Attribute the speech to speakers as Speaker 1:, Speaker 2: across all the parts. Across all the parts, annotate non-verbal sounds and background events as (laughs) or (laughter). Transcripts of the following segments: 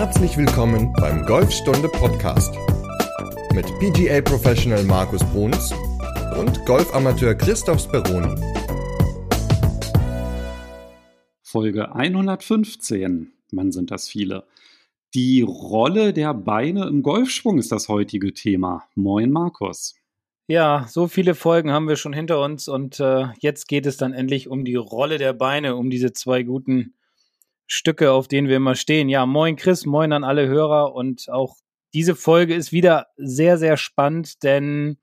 Speaker 1: Herzlich willkommen beim Golfstunde Podcast mit PGA Professional Markus Bruns und Golfamateur Christoph Speroni.
Speaker 2: Folge 115. Mann, sind das viele. Die Rolle der Beine im Golfschwung ist das heutige Thema. Moin, Markus.
Speaker 3: Ja, so viele Folgen haben wir schon hinter uns und äh, jetzt geht es dann endlich um die Rolle der Beine, um diese zwei guten Stücke, auf denen wir immer stehen. Ja, moin Chris, moin an alle Hörer und auch diese Folge ist wieder sehr, sehr spannend, denn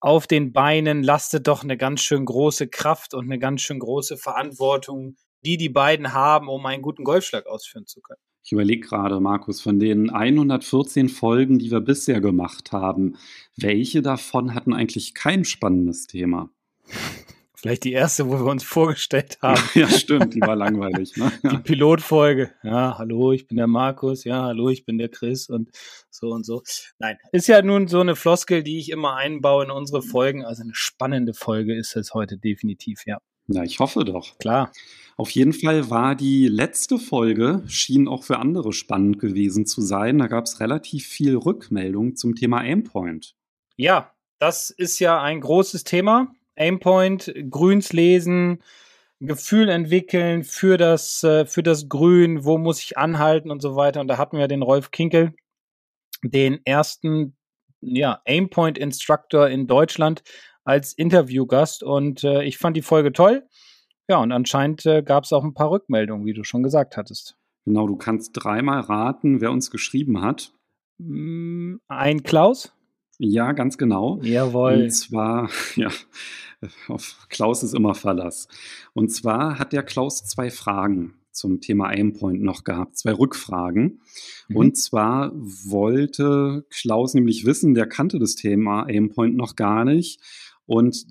Speaker 3: auf den Beinen lastet doch eine ganz schön große Kraft und eine ganz schön große Verantwortung, die die beiden haben, um einen guten Golfschlag ausführen zu können.
Speaker 2: Ich überlege gerade, Markus, von den 114 Folgen, die wir bisher gemacht haben, welche davon hatten eigentlich kein spannendes Thema?
Speaker 3: Vielleicht die erste, wo wir uns vorgestellt haben. (laughs)
Speaker 2: ja, stimmt, die war langweilig. Ne? (laughs)
Speaker 3: Die Pilotfolge. Ja, hallo, ich bin der Markus. Ja, hallo, ich bin der Chris und so und so. Nein, ist ja nun so eine Floskel, die ich immer einbaue in unsere Folgen. Also eine spannende Folge ist es heute definitiv, ja.
Speaker 2: Na, ich hoffe doch.
Speaker 3: Klar.
Speaker 2: Auf jeden Fall war die letzte Folge, schien auch für andere spannend gewesen zu sein. Da gab es relativ viel Rückmeldung zum Thema Aimpoint.
Speaker 3: Ja, das ist ja ein großes Thema. Aimpoint, Grüns lesen, Gefühl entwickeln für das, äh, für das Grün, wo muss ich anhalten und so weiter. Und da hatten wir den Rolf Kinkel, den ersten ja, Aimpoint Instructor in Deutschland als Interviewgast. Und äh, ich fand die Folge toll. Ja, und anscheinend äh, gab es auch ein paar Rückmeldungen, wie du schon gesagt hattest.
Speaker 2: Genau, du kannst dreimal raten, wer uns geschrieben hat.
Speaker 3: Mm, ein Klaus?
Speaker 2: Ja, ganz genau.
Speaker 3: Jawohl.
Speaker 2: Und zwar, (laughs) ja, auf Klaus ist immer Verlass. Und zwar hat der Klaus zwei Fragen zum Thema Aimpoint noch gehabt, zwei Rückfragen. Mhm. Und zwar wollte Klaus nämlich wissen, der kannte das Thema Aimpoint noch gar nicht. Und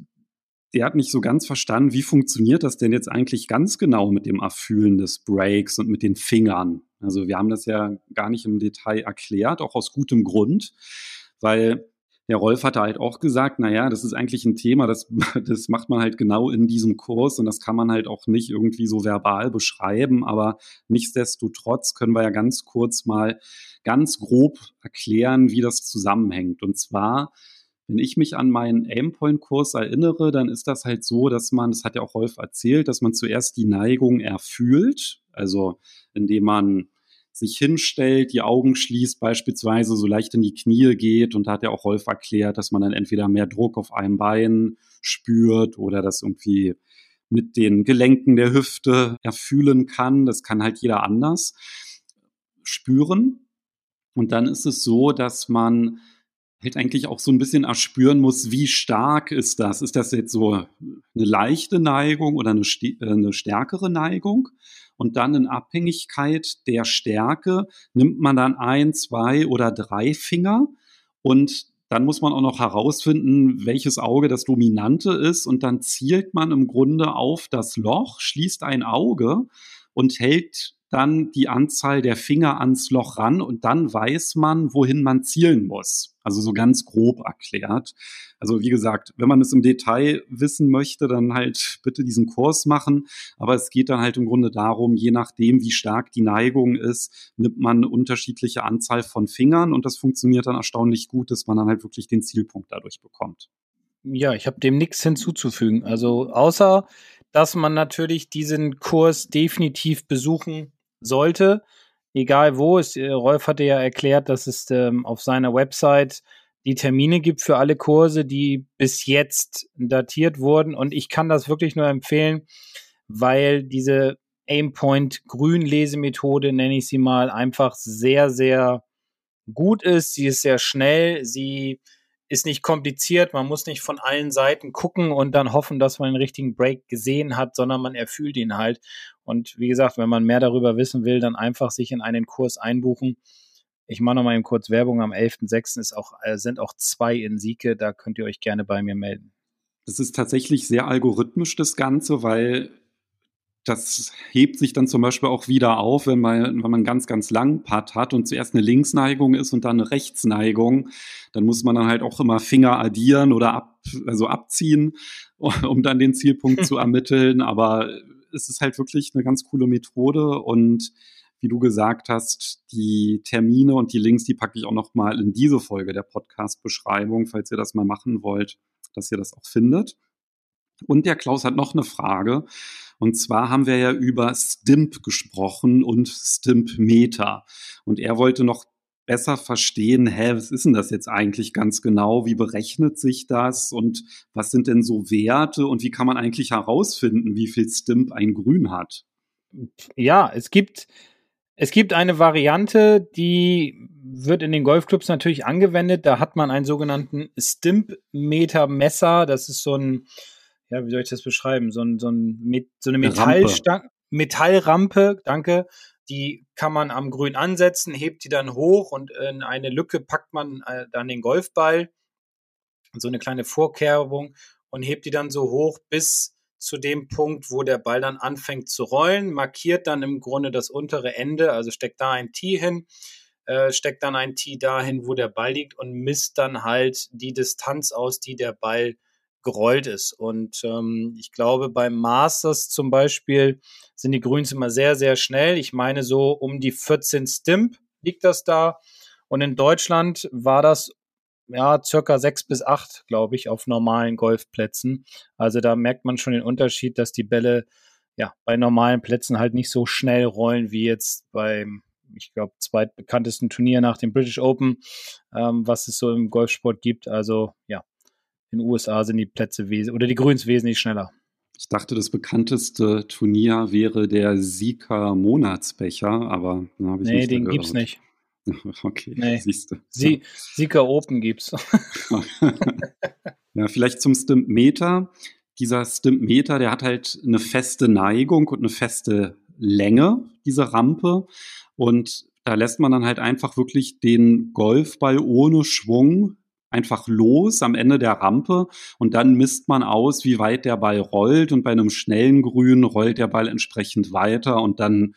Speaker 2: der hat nicht so ganz verstanden, wie funktioniert das denn jetzt eigentlich ganz genau mit dem Erfüllen des Breaks und mit den Fingern. Also wir haben das ja gar nicht im Detail erklärt, auch aus gutem Grund, weil der Rolf hatte halt auch gesagt, naja, das ist eigentlich ein Thema, das, (laughs) das macht man halt genau in diesem Kurs und das kann man halt auch nicht irgendwie so verbal beschreiben, aber nichtsdestotrotz können wir ja ganz kurz mal ganz grob erklären, wie das zusammenhängt. Und zwar wenn ich mich an meinen Aimpoint-Kurs erinnere, dann ist das halt so, dass man, das hat ja auch Rolf erzählt, dass man zuerst die Neigung erfühlt, also indem man sich hinstellt, die Augen schließt, beispielsweise so leicht in die Knie geht. Und da hat ja auch Rolf erklärt, dass man dann entweder mehr Druck auf einem Bein spürt oder das irgendwie mit den Gelenken der Hüfte erfühlen kann. Das kann halt jeder anders spüren. Und dann ist es so, dass man halt eigentlich auch so ein bisschen erspüren muss, wie stark ist das? Ist das jetzt so eine leichte Neigung oder eine, äh, eine stärkere Neigung? Und dann in Abhängigkeit der Stärke nimmt man dann ein, zwei oder drei Finger und dann muss man auch noch herausfinden, welches Auge das dominante ist und dann zielt man im Grunde auf das Loch, schließt ein Auge und hält dann die Anzahl der Finger ans Loch ran und dann weiß man, wohin man zielen muss. Also so ganz grob erklärt. Also wie gesagt, wenn man es im Detail wissen möchte, dann halt bitte diesen Kurs machen. Aber es geht dann halt im Grunde darum, je nachdem, wie stark die Neigung ist, nimmt man eine unterschiedliche Anzahl von Fingern und das funktioniert dann erstaunlich gut, dass man dann halt wirklich den Zielpunkt dadurch bekommt.
Speaker 3: Ja, ich habe dem nichts hinzuzufügen. Also außer, dass man natürlich diesen Kurs definitiv besuchen sollte, egal wo. Es, äh, Rolf hatte ja erklärt, dass es ähm, auf seiner Website die Termine gibt für alle Kurse, die bis jetzt datiert wurden. Und ich kann das wirklich nur empfehlen, weil diese Aimpoint Grünlesemethode, nenne ich sie mal, einfach sehr, sehr gut ist. Sie ist sehr schnell. Sie ist nicht kompliziert, man muss nicht von allen Seiten gucken und dann hoffen, dass man den richtigen Break gesehen hat, sondern man erfüllt ihn halt. Und wie gesagt, wenn man mehr darüber wissen will, dann einfach sich in einen Kurs einbuchen. Ich mache noch mal eben kurz Werbung. Am 11.06. Ist auch, äh, sind auch zwei in Sieke. Da könnt ihr euch gerne bei mir melden.
Speaker 2: Das ist tatsächlich sehr algorithmisch, das Ganze, weil das hebt sich dann zum Beispiel auch wieder auf, wenn man, wenn man einen ganz, ganz langen Putt hat und zuerst eine Linksneigung ist und dann eine Rechtsneigung. Dann muss man dann halt auch immer Finger addieren oder ab, also abziehen, um dann den Zielpunkt (laughs) zu ermitteln. Aber es ist halt wirklich eine ganz coole Methode und wie du gesagt hast, die Termine und die Links, die packe ich auch noch mal in diese Folge der Podcast-Beschreibung, falls ihr das mal machen wollt, dass ihr das auch findet. Und der Klaus hat noch eine Frage. Und zwar haben wir ja über Stimp gesprochen und Stimp Meta. Und er wollte noch besser verstehen, hä, was ist denn das jetzt eigentlich ganz genau? Wie berechnet sich das? Und was sind denn so Werte? Und wie kann man eigentlich herausfinden, wie viel Stimp ein Grün hat?
Speaker 3: Ja, es gibt, es gibt eine Variante, die wird in den Golfclubs natürlich angewendet. Da hat man einen sogenannten Stimp-Meter-Messer. Das ist so ein, ja, wie soll ich das beschreiben? So, ein, so, ein, so eine Metallstange. Metallrampe, danke, die kann man am Grün ansetzen, hebt die dann hoch und in eine Lücke packt man äh, dann den Golfball, so eine kleine Vorkerbung und hebt die dann so hoch bis zu dem Punkt, wo der Ball dann anfängt zu rollen, markiert dann im Grunde das untere Ende, also steckt da ein Tee hin, äh, steckt dann ein Tee dahin, wo der Ball liegt und misst dann halt die Distanz aus, die der Ball gerollt ist. Und ähm, ich glaube, beim Masters zum Beispiel sind die Grüns immer sehr, sehr schnell. Ich meine, so um die 14 Stimp liegt das da. Und in Deutschland war das ja circa sechs bis acht, glaube ich, auf normalen Golfplätzen. Also da merkt man schon den Unterschied, dass die Bälle ja bei normalen Plätzen halt nicht so schnell rollen wie jetzt beim ich glaube, zweitbekanntesten Turnier nach dem British Open, ähm, was es so im Golfsport gibt. Also ja, in den USA sind die Plätze oder die Grüns wesentlich schneller.
Speaker 2: Ich dachte, das bekannteste Turnier wäre der Sieger Monatsbecher, aber
Speaker 3: da habe ich nee, nicht den gehört. gibt's nicht. (laughs)
Speaker 2: Okay, nee. siehst du.
Speaker 3: Sie. Sieger Open gibt's. (laughs)
Speaker 2: ja, vielleicht zum Stimpmeter. Dieser Stimpmeter, der hat halt eine feste Neigung und eine feste Länge, diese Rampe. Und da lässt man dann halt einfach wirklich den Golfball ohne Schwung einfach los am Ende der Rampe und dann misst man aus, wie weit der Ball rollt und bei einem schnellen Grün rollt der Ball entsprechend weiter und dann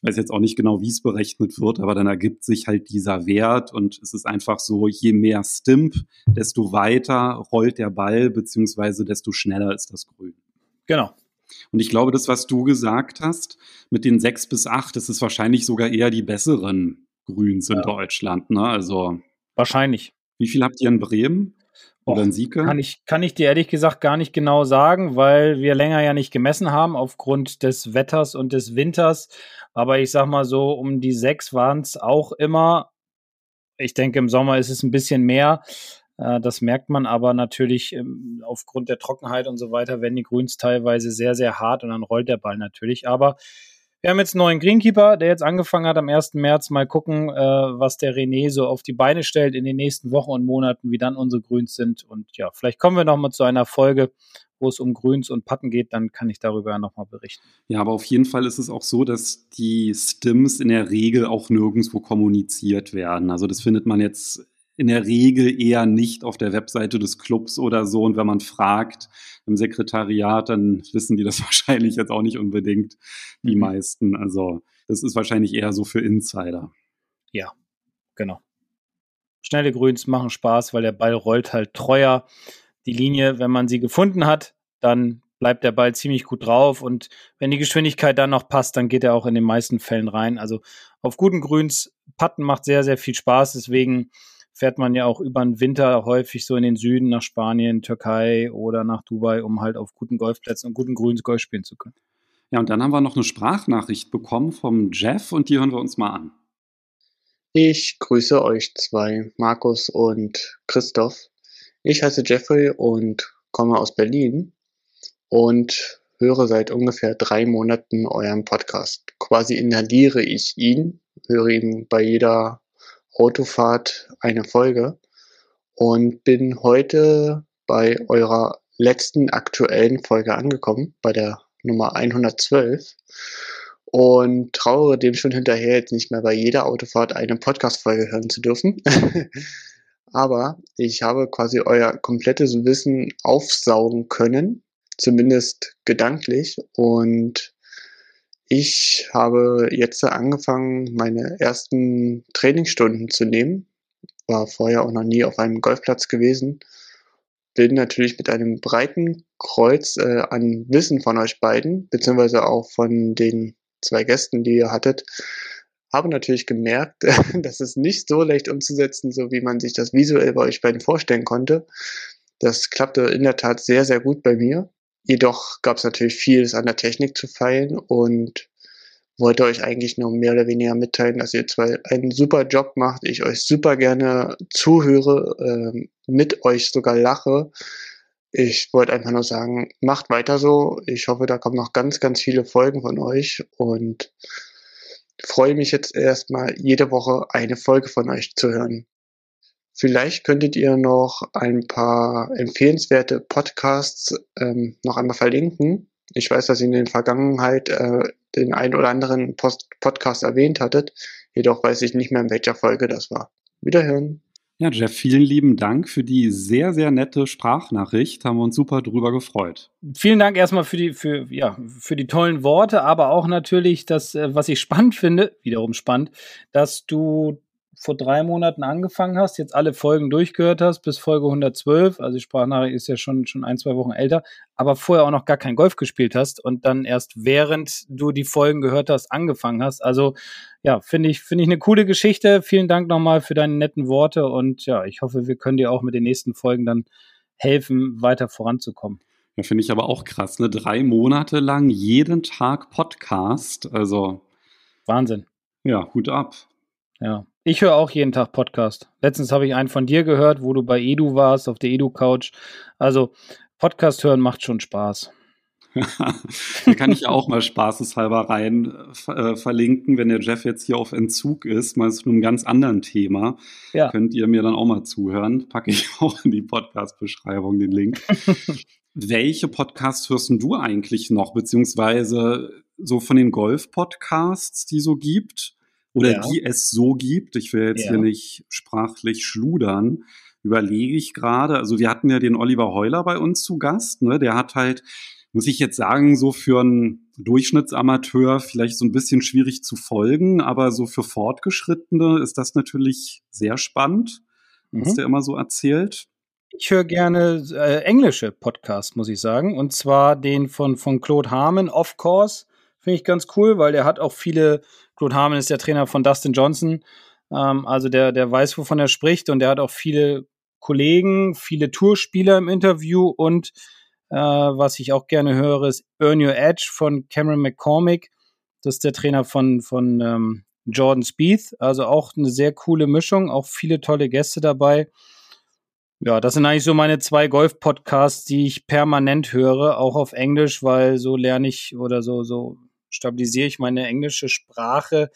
Speaker 2: ich weiß jetzt auch nicht genau, wie es berechnet wird, aber dann ergibt sich halt dieser Wert und es ist einfach so, je mehr Stimp, desto weiter rollt der Ball, beziehungsweise desto schneller ist das Grün.
Speaker 3: Genau.
Speaker 2: Und ich glaube, das, was du gesagt hast, mit den sechs bis acht, das ist wahrscheinlich sogar eher die besseren Grüns in ja. Deutschland, ne? Also.
Speaker 3: Wahrscheinlich.
Speaker 2: Wie viel habt ihr in Bremen? Oder in Sieke?
Speaker 3: Kann ich, kann ich dir ehrlich gesagt gar nicht genau sagen, weil wir länger ja nicht gemessen haben aufgrund des Wetters und des Winters. Aber ich sag mal so, um die sechs waren es auch immer. Ich denke, im Sommer ist es ein bisschen mehr. Äh, das merkt man aber natürlich ähm, aufgrund der Trockenheit und so weiter, werden die Grüns teilweise sehr, sehr hart und dann rollt der Ball natürlich. Aber wir haben jetzt einen neuen Greenkeeper, der jetzt angefangen hat am 1. März. Mal gucken, äh, was der René so auf die Beine stellt in den nächsten Wochen und Monaten, wie dann unsere Grüns sind. Und ja, vielleicht kommen wir nochmal zu einer Folge, wo es um Grüns und Patten geht, dann kann ich darüber nochmal berichten.
Speaker 2: Ja, aber auf jeden Fall ist es auch so, dass die Stims in der Regel auch nirgendwo kommuniziert werden. Also das findet man jetzt in der Regel eher nicht auf der Webseite des Clubs oder so. Und wenn man fragt im Sekretariat, dann wissen die das (laughs) wahrscheinlich jetzt auch nicht unbedingt, die mhm. meisten. Also das ist wahrscheinlich eher so für Insider.
Speaker 3: Ja, genau. Schnelle Grüns machen Spaß, weil der Ball rollt halt treuer. Die Linie, wenn man sie gefunden hat, dann bleibt der Ball ziemlich gut drauf und wenn die Geschwindigkeit dann noch passt, dann geht er auch in den meisten Fällen rein. Also auf guten Grüns Patten macht sehr, sehr viel Spaß. Deswegen fährt man ja auch über den Winter häufig so in den Süden nach Spanien, Türkei oder nach Dubai, um halt auf guten Golfplätzen und guten Grüns Golf spielen zu können.
Speaker 2: Ja, und dann haben wir noch eine Sprachnachricht bekommen vom Jeff und die hören wir uns mal an.
Speaker 4: Ich grüße euch zwei, Markus und Christoph. Ich heiße Jeffrey und komme aus Berlin und höre seit ungefähr drei Monaten euren Podcast. Quasi inhaliere ich ihn, höre ihn bei jeder Autofahrt eine Folge und bin heute bei eurer letzten aktuellen Folge angekommen, bei der Nummer 112 und trauere dem schon hinterher, jetzt nicht mehr bei jeder Autofahrt eine Podcast-Folge hören zu dürfen. (laughs) Aber ich habe quasi euer komplettes Wissen aufsaugen können, zumindest gedanklich. Und ich habe jetzt angefangen, meine ersten Trainingsstunden zu nehmen. War vorher auch noch nie auf einem Golfplatz gewesen. Bin natürlich mit einem breiten Kreuz äh, an Wissen von euch beiden, beziehungsweise auch von den zwei Gästen, die ihr hattet, habe natürlich gemerkt, (laughs) dass es nicht so leicht umzusetzen, so wie man sich das visuell bei euch beiden vorstellen konnte. Das klappte in der Tat sehr, sehr gut bei mir. Jedoch gab es natürlich vieles an der Technik zu feilen und wollte euch eigentlich nur mehr oder weniger mitteilen, dass ihr zwar einen super Job macht, ich euch super gerne zuhöre, äh, mit euch sogar lache. Ich wollte einfach nur sagen, macht weiter so. Ich hoffe, da kommen noch ganz, ganz viele Folgen von euch und freue mich jetzt erstmal jede Woche eine Folge von euch zu hören. Vielleicht könntet ihr noch ein paar empfehlenswerte Podcasts ähm, noch einmal verlinken. Ich weiß, dass ihr in der Vergangenheit äh, den einen oder anderen Post Podcast erwähnt hattet, jedoch weiß ich nicht mehr, in welcher Folge das war. Wiederhören.
Speaker 2: Ja, Jeff, vielen lieben Dank für die sehr, sehr nette Sprachnachricht. Haben wir uns super drüber gefreut.
Speaker 3: Vielen Dank erstmal für die, für, ja, für die tollen Worte, aber auch natürlich das, äh, was ich spannend finde, wiederum spannend, dass du vor drei Monaten angefangen hast, jetzt alle Folgen durchgehört hast bis Folge 112, also die Sprachnachricht ist ja schon, schon ein, zwei Wochen älter, aber vorher auch noch gar kein Golf gespielt hast und dann erst während du die Folgen gehört hast, angefangen hast. Also ja, finde ich, finde ich eine coole Geschichte. Vielen Dank nochmal für deine netten Worte und ja, ich hoffe, wir können dir auch mit den nächsten Folgen dann helfen, weiter voranzukommen.
Speaker 2: Ja, finde ich aber auch krass, ne? Drei Monate lang jeden Tag Podcast. Also.
Speaker 3: Wahnsinn.
Speaker 2: Ja, Hut ab.
Speaker 3: Ja. Ich höre auch jeden Tag Podcast. Letztens habe ich einen von dir gehört, wo du bei Edu warst, auf der Edu-Couch. Also Podcast hören macht schon Spaß. (laughs)
Speaker 2: da kann ich auch mal spaßeshalber rein äh, verlinken, wenn der Jeff jetzt hier auf Entzug ist, mal zu einem ganz anderen Thema. Ja. Könnt ihr mir dann auch mal zuhören. Packe ich (laughs) auch in die Podcast-Beschreibung den Link. (laughs) Welche Podcasts hörst du eigentlich noch, beziehungsweise so von den Golf-Podcasts, die so gibt? Oder ja. die es so gibt. Ich will jetzt ja. hier nicht sprachlich schludern. Überlege ich gerade. Also wir hatten ja den Oliver Heuler bei uns zu Gast. Ne? Der hat halt, muss ich jetzt sagen, so für einen Durchschnittsamateur vielleicht so ein bisschen schwierig zu folgen, aber so für Fortgeschrittene ist das natürlich sehr spannend, mhm. was der immer so erzählt.
Speaker 3: Ich höre gerne äh, englische Podcasts, muss ich sagen. Und zwar den von, von Claude Harmon, Of Course. Finde ich ganz cool, weil der hat auch viele Claude Harmon ist der Trainer von Dustin Johnson. Ähm, also der, der weiß, wovon er spricht und der hat auch viele Kollegen, viele Tourspieler im Interview und äh, was ich auch gerne höre, ist Earn Your Edge von Cameron McCormick. Das ist der Trainer von, von ähm, Jordan Spieth. Also auch eine sehr coole Mischung, auch viele tolle Gäste dabei. Ja, das sind eigentlich so meine zwei Golf-Podcasts, die ich permanent höre, auch auf Englisch, weil so lerne ich oder so, so stabilisiere ich meine englische Sprache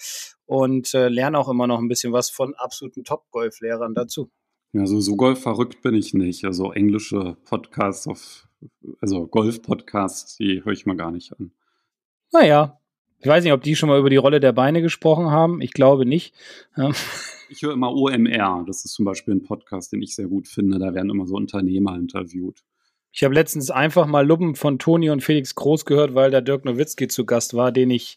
Speaker 3: und äh, lerne auch immer noch ein bisschen was von absoluten Top-Golf-Lehrern dazu.
Speaker 2: Ja, so, so golfverrückt bin ich nicht. Also englische Podcasts auf, also Golf-Podcasts, die höre ich mal gar nicht an.
Speaker 3: Naja, ich weiß nicht, ob die schon mal über die Rolle der Beine gesprochen haben. Ich glaube nicht.
Speaker 2: ich höre immer OMR. Das ist zum Beispiel ein Podcast, den ich sehr gut finde. Da werden immer so Unternehmer interviewt.
Speaker 3: Ich habe letztens einfach mal Luppen von Toni und Felix Groß gehört, weil da Dirk Nowitzki zu Gast war, den ich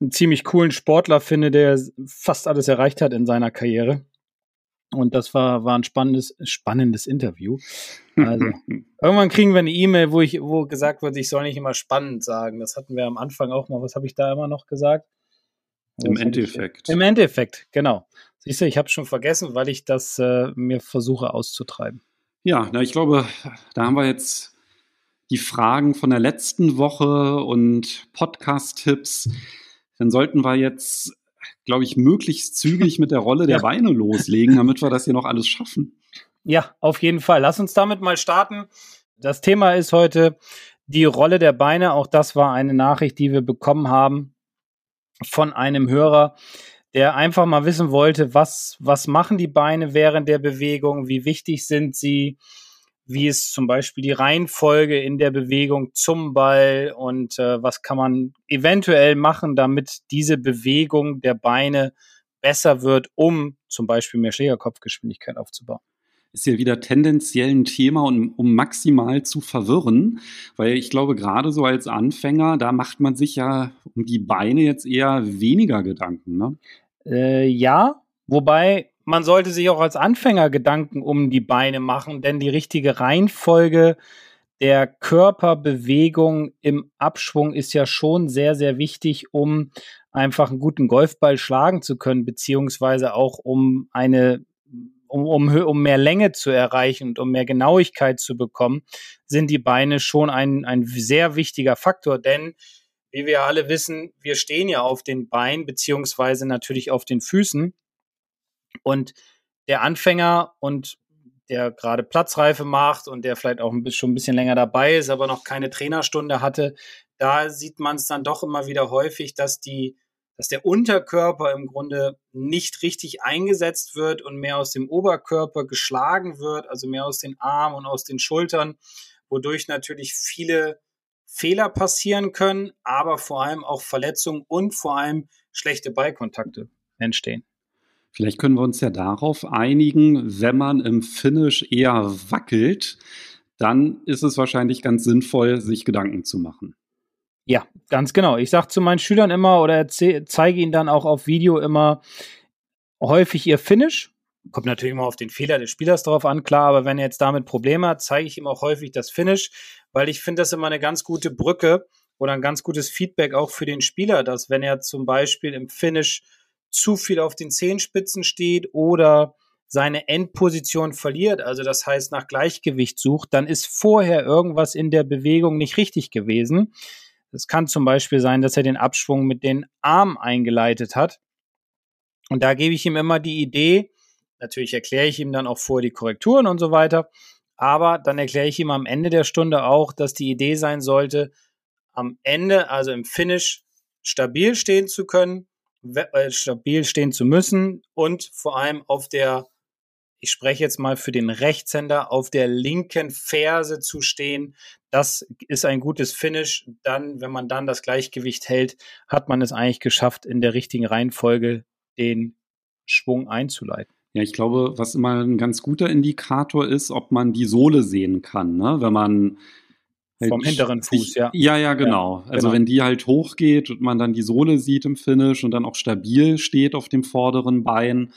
Speaker 3: einen ziemlich coolen Sportler finde, der fast alles erreicht hat in seiner Karriere. Und das war, war ein spannendes, spannendes Interview. Also, (laughs) irgendwann kriegen wir eine E-Mail, wo ich, wo gesagt wird, ich soll nicht immer spannend sagen. Das hatten wir am Anfang auch mal. Was habe ich da immer noch gesagt?
Speaker 2: Was Im Endeffekt.
Speaker 3: Ich, Im Endeffekt, genau. Siehst du, ich habe es schon vergessen, weil ich das äh, mir versuche auszutreiben.
Speaker 2: Ja, na, ich glaube, da haben wir jetzt die Fragen von der letzten Woche und Podcast-Tipps. Dann sollten wir jetzt, glaube ich, möglichst zügig mit der Rolle der ja. Beine loslegen, damit wir das hier noch alles schaffen.
Speaker 3: Ja, auf jeden Fall. Lass uns damit mal starten. Das Thema ist heute die Rolle der Beine. Auch das war eine Nachricht, die wir bekommen haben von einem Hörer, der einfach mal wissen wollte, was, was machen die Beine während der Bewegung, wie wichtig sind sie, wie ist zum Beispiel die Reihenfolge in der Bewegung zum Ball und äh, was kann man eventuell machen, damit diese Bewegung der Beine besser wird, um zum Beispiel mehr Schlägerkopfgeschwindigkeit aufzubauen
Speaker 2: ist ja wieder tendenziell ein Thema, um, um maximal zu verwirren, weil ich glaube, gerade so als Anfänger, da macht man sich ja um die Beine jetzt eher weniger Gedanken. Ne?
Speaker 3: Äh, ja, wobei man sollte sich auch als Anfänger Gedanken um die Beine machen, denn die richtige Reihenfolge der Körperbewegung im Abschwung ist ja schon sehr, sehr wichtig, um einfach einen guten Golfball schlagen zu können, beziehungsweise auch um eine um, um, um mehr Länge zu erreichen und um mehr Genauigkeit zu bekommen, sind die Beine schon ein, ein sehr wichtiger Faktor, denn wie wir alle wissen, wir stehen ja auf den Beinen beziehungsweise natürlich auf den Füßen. Und der Anfänger und der gerade Platzreife macht und der vielleicht auch schon ein bisschen länger dabei ist, aber noch keine Trainerstunde hatte, da sieht man es dann doch immer wieder häufig, dass die dass der Unterkörper im Grunde nicht richtig eingesetzt wird und mehr aus dem Oberkörper geschlagen wird, also mehr aus den Armen und aus den Schultern, wodurch natürlich viele Fehler passieren können, aber vor allem auch Verletzungen und vor allem schlechte Ballkontakte entstehen.
Speaker 2: Vielleicht können wir uns ja darauf einigen, wenn man im Finish eher wackelt, dann ist es wahrscheinlich ganz sinnvoll, sich Gedanken zu machen.
Speaker 3: Ja, ganz genau. Ich sage zu meinen Schülern immer oder zeige ihnen dann auch auf Video immer häufig ihr Finish. Kommt natürlich immer auf den Fehler des Spielers drauf an, klar, aber wenn er jetzt damit Probleme hat, zeige ich ihm auch häufig das Finish, weil ich finde das immer eine ganz gute Brücke oder ein ganz gutes Feedback auch für den Spieler, dass wenn er zum Beispiel im Finish zu viel auf den Zehenspitzen steht oder seine Endposition verliert, also das heißt nach Gleichgewicht sucht, dann ist vorher irgendwas in der Bewegung nicht richtig gewesen. Es kann zum Beispiel sein, dass er den Abschwung mit den Armen eingeleitet hat. Und da gebe ich ihm immer die Idee, natürlich erkläre ich ihm dann auch vor die Korrekturen und so weiter, aber dann erkläre ich ihm am Ende der Stunde auch, dass die Idee sein sollte, am Ende, also im Finish, stabil stehen zu können, äh, stabil stehen zu müssen und vor allem auf der ich spreche jetzt mal für den Rechtshänder, auf der linken Ferse zu stehen. Das ist ein gutes Finish. Dann, wenn man dann das Gleichgewicht hält, hat man es eigentlich geschafft, in der richtigen Reihenfolge den Schwung einzuleiten.
Speaker 2: Ja, ich glaube, was immer ein ganz guter Indikator ist, ob man die Sohle sehen kann, ne? wenn man
Speaker 3: halt vom hinteren Fuß,
Speaker 2: ja. Ja, ja, genau. Ja, also genau. wenn die halt hochgeht und man dann die Sohle sieht im Finish und dann auch stabil steht auf dem vorderen Bein,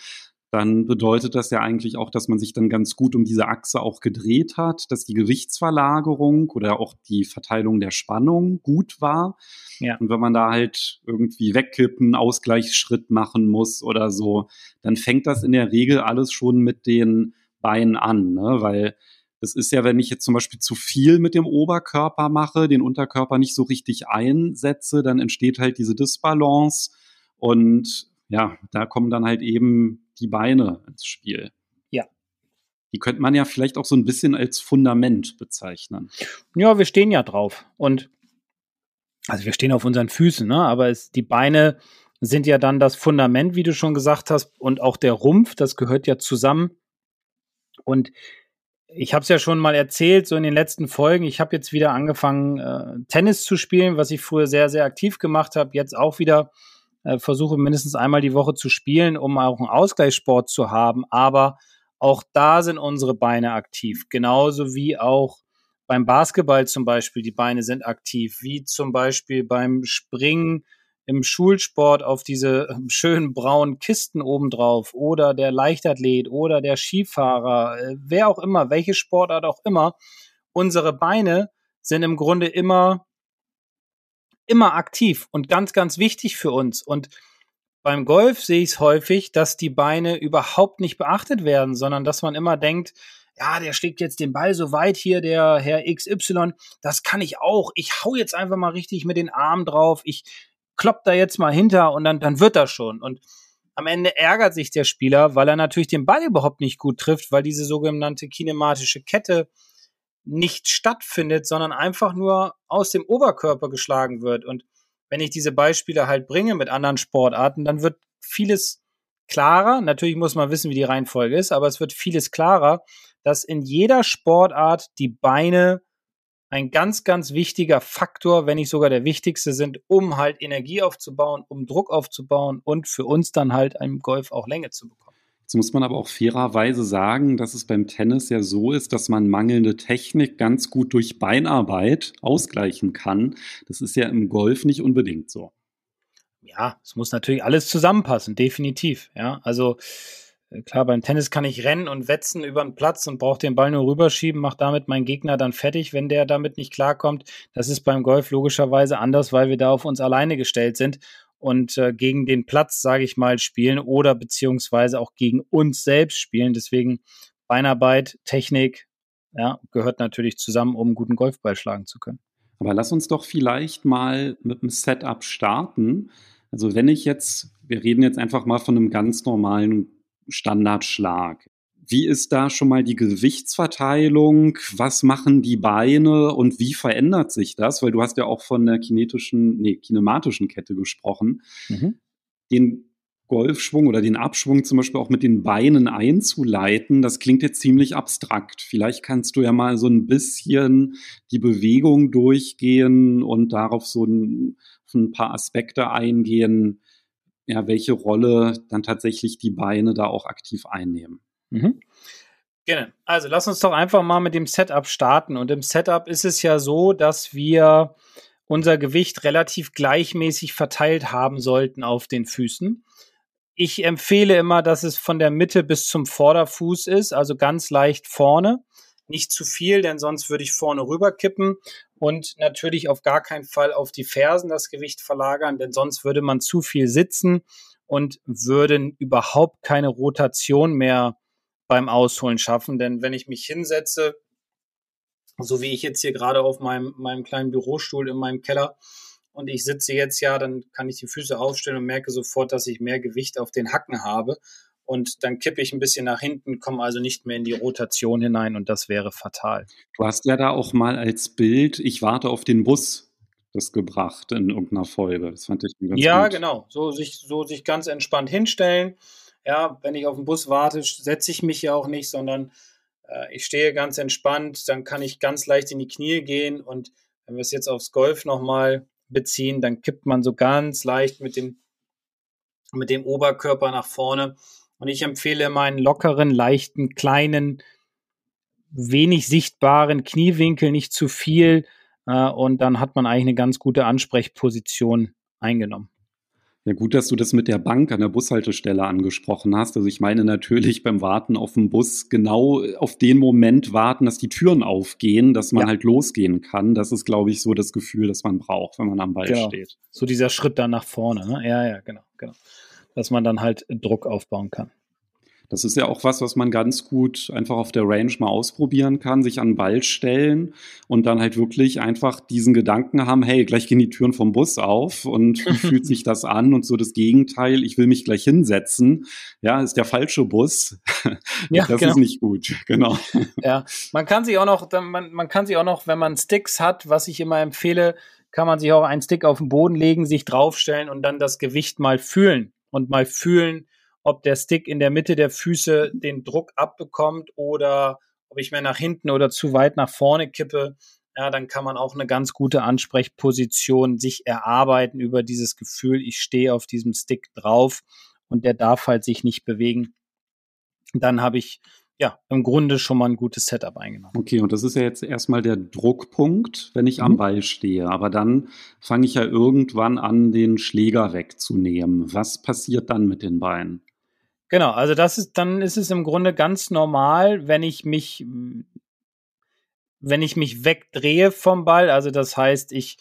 Speaker 2: dann bedeutet das ja eigentlich auch, dass man sich dann ganz gut um diese Achse auch gedreht hat, dass die Gewichtsverlagerung oder auch die Verteilung der Spannung gut war. Ja. Und wenn man da halt irgendwie wegkippen, Ausgleichsschritt machen muss oder so, dann fängt das in der Regel alles schon mit den Beinen an, ne? weil das ist ja, wenn ich jetzt zum Beispiel zu viel mit dem Oberkörper mache, den Unterkörper nicht so richtig einsetze, dann entsteht halt diese Disbalance und ja, da kommen dann halt eben die Beine ins Spiel.
Speaker 3: Ja.
Speaker 2: Die könnte man ja vielleicht auch so ein bisschen als Fundament bezeichnen.
Speaker 3: Ja, wir stehen ja drauf. Und also wir stehen auf unseren Füßen, ne? aber es, die Beine sind ja dann das Fundament, wie du schon gesagt hast, und auch der Rumpf, das gehört ja zusammen. Und ich habe es ja schon mal erzählt, so in den letzten Folgen. Ich habe jetzt wieder angefangen, äh, Tennis zu spielen, was ich früher sehr, sehr aktiv gemacht habe. Jetzt auch wieder äh, versuche mindestens einmal die Woche zu spielen, um auch einen Ausgleichssport zu haben. Aber auch da sind unsere Beine aktiv, genauso wie auch beim Basketball zum Beispiel die Beine sind aktiv, wie zum Beispiel beim Springen im Schulsport auf diese ähm, schönen braunen Kisten obendrauf oder der Leichtathlet oder der Skifahrer, äh, wer auch immer, welche Sportart auch immer, unsere Beine sind im Grunde immer immer aktiv und ganz, ganz wichtig für uns. Und beim Golf sehe ich es häufig, dass die Beine überhaupt nicht beachtet werden, sondern dass man immer denkt, ja, der schlägt jetzt den Ball so weit hier, der Herr XY, das kann ich auch. Ich hau jetzt einfach mal richtig mit den Armen drauf. Ich klopp da jetzt mal hinter und dann, dann wird das schon. Und am Ende ärgert sich der Spieler, weil er natürlich den Ball überhaupt nicht gut trifft, weil diese sogenannte kinematische Kette nicht stattfindet, sondern einfach nur aus dem Oberkörper geschlagen wird. Und wenn ich diese Beispiele halt bringe mit anderen Sportarten, dann wird vieles klarer. Natürlich muss man wissen, wie die Reihenfolge ist, aber es wird vieles klarer, dass in jeder Sportart die Beine ein ganz, ganz wichtiger Faktor, wenn nicht sogar der wichtigste sind, um halt Energie aufzubauen, um Druck aufzubauen und für uns dann halt im Golf auch Länge zu bekommen.
Speaker 2: Jetzt muss man aber auch fairerweise sagen, dass es beim Tennis ja so ist, dass man mangelnde Technik ganz gut durch Beinarbeit ausgleichen kann. Das ist ja im Golf nicht unbedingt so.
Speaker 3: Ja, es muss natürlich alles zusammenpassen, definitiv. Ja, also äh, klar, beim Tennis kann ich rennen und wetzen über den Platz und brauche den Ball nur rüberschieben, mache damit meinen Gegner dann fertig, wenn der damit nicht klarkommt. Das ist beim Golf logischerweise anders, weil wir da auf uns alleine gestellt sind und äh, gegen den Platz, sage ich mal, spielen oder beziehungsweise auch gegen uns selbst spielen. Deswegen Beinarbeit, Technik, ja, gehört natürlich zusammen, um einen guten Golfball schlagen zu können.
Speaker 2: Aber lass uns doch vielleicht mal mit dem Setup starten. Also wenn ich jetzt, wir reden jetzt einfach mal von einem ganz normalen Standardschlag. Wie ist da schon mal die Gewichtsverteilung? Was machen die Beine und wie verändert sich das? Weil du hast ja auch von der kinetischen, nee, kinematischen Kette gesprochen. Mhm. Den Golfschwung oder den Abschwung zum Beispiel auch mit den Beinen einzuleiten, das klingt jetzt ziemlich abstrakt. Vielleicht kannst du ja mal so ein bisschen die Bewegung durchgehen und darauf so ein, ein paar Aspekte eingehen, ja, welche Rolle dann tatsächlich die Beine da auch aktiv einnehmen.
Speaker 3: Mhm. Genau. Also lass uns doch einfach mal mit dem Setup starten. Und im Setup ist es ja so, dass wir unser Gewicht relativ gleichmäßig verteilt haben sollten auf den Füßen. Ich empfehle immer, dass es von der Mitte bis zum Vorderfuß ist, also ganz leicht vorne. Nicht zu viel, denn sonst würde ich vorne rüberkippen und natürlich auf gar keinen Fall auf die Fersen das Gewicht verlagern, denn sonst würde man zu viel sitzen und würden überhaupt keine Rotation mehr beim Ausholen schaffen. Denn wenn ich mich hinsetze, so wie ich jetzt hier gerade auf meinem, meinem kleinen Bürostuhl in meinem Keller und ich sitze jetzt ja, dann kann ich die Füße aufstellen und merke sofort, dass ich mehr Gewicht auf den Hacken habe. Und dann kippe ich ein bisschen nach hinten, komme also nicht mehr in die Rotation hinein und das wäre fatal.
Speaker 2: Du hast ja da auch mal als Bild, ich warte auf den Bus, das gebracht in irgendeiner Folge. Das fand ich
Speaker 3: ganz Ja, gut. genau. So sich, so sich ganz entspannt hinstellen ja, wenn ich auf den Bus warte, setze ich mich ja auch nicht, sondern äh, ich stehe ganz entspannt, dann kann ich ganz leicht in die Knie gehen und wenn wir es jetzt aufs Golf nochmal beziehen, dann kippt man so ganz leicht mit dem, mit dem Oberkörper nach vorne. Und ich empfehle meinen lockeren, leichten, kleinen, wenig sichtbaren Kniewinkel, nicht zu viel. Äh, und dann hat man eigentlich eine ganz gute Ansprechposition eingenommen.
Speaker 2: Ja, gut, dass du das mit der Bank an der Bushaltestelle angesprochen hast. Also ich meine natürlich beim Warten auf den Bus genau auf den Moment warten, dass die Türen aufgehen, dass man ja. halt losgehen kann. Das ist, glaube ich, so das Gefühl, das man braucht, wenn man am Ball
Speaker 3: genau.
Speaker 2: steht.
Speaker 3: So dieser Schritt dann nach vorne. Ne? Ja, ja, genau, genau. Dass man dann halt Druck aufbauen kann.
Speaker 2: Das ist ja auch was, was man ganz gut einfach auf der Range mal ausprobieren kann, sich an den Ball stellen und dann halt wirklich einfach diesen Gedanken haben, hey, gleich gehen die Türen vom Bus auf und (laughs) wie fühlt sich das an? Und so das Gegenteil, ich will mich gleich hinsetzen. Ja, ist der falsche Bus. (laughs) Ja, das genau. ist nicht gut, (laughs) genau.
Speaker 3: Ja, man kann sich auch noch, man, man kann sich auch noch, wenn man Sticks hat, was ich immer empfehle, kann man sich auch einen Stick auf den Boden legen, sich draufstellen und dann das Gewicht mal fühlen und mal fühlen, ob der Stick in der Mitte der Füße den Druck abbekommt oder ob ich mehr nach hinten oder zu weit nach vorne kippe. Ja, dann kann man auch eine ganz gute Ansprechposition sich erarbeiten über dieses Gefühl, ich stehe auf diesem Stick drauf und der darf halt sich nicht bewegen. Dann habe ich ja, im Grunde schon mal ein gutes Setup eingenommen.
Speaker 2: Okay, und das ist ja jetzt erstmal der Druckpunkt, wenn ich mhm. am Ball stehe. Aber dann fange ich ja irgendwann an, den Schläger wegzunehmen. Was passiert dann mit den Beinen?
Speaker 3: Genau, also das ist, dann ist es im Grunde ganz normal, wenn ich mich, wenn ich mich wegdrehe vom Ball. Also das heißt, ich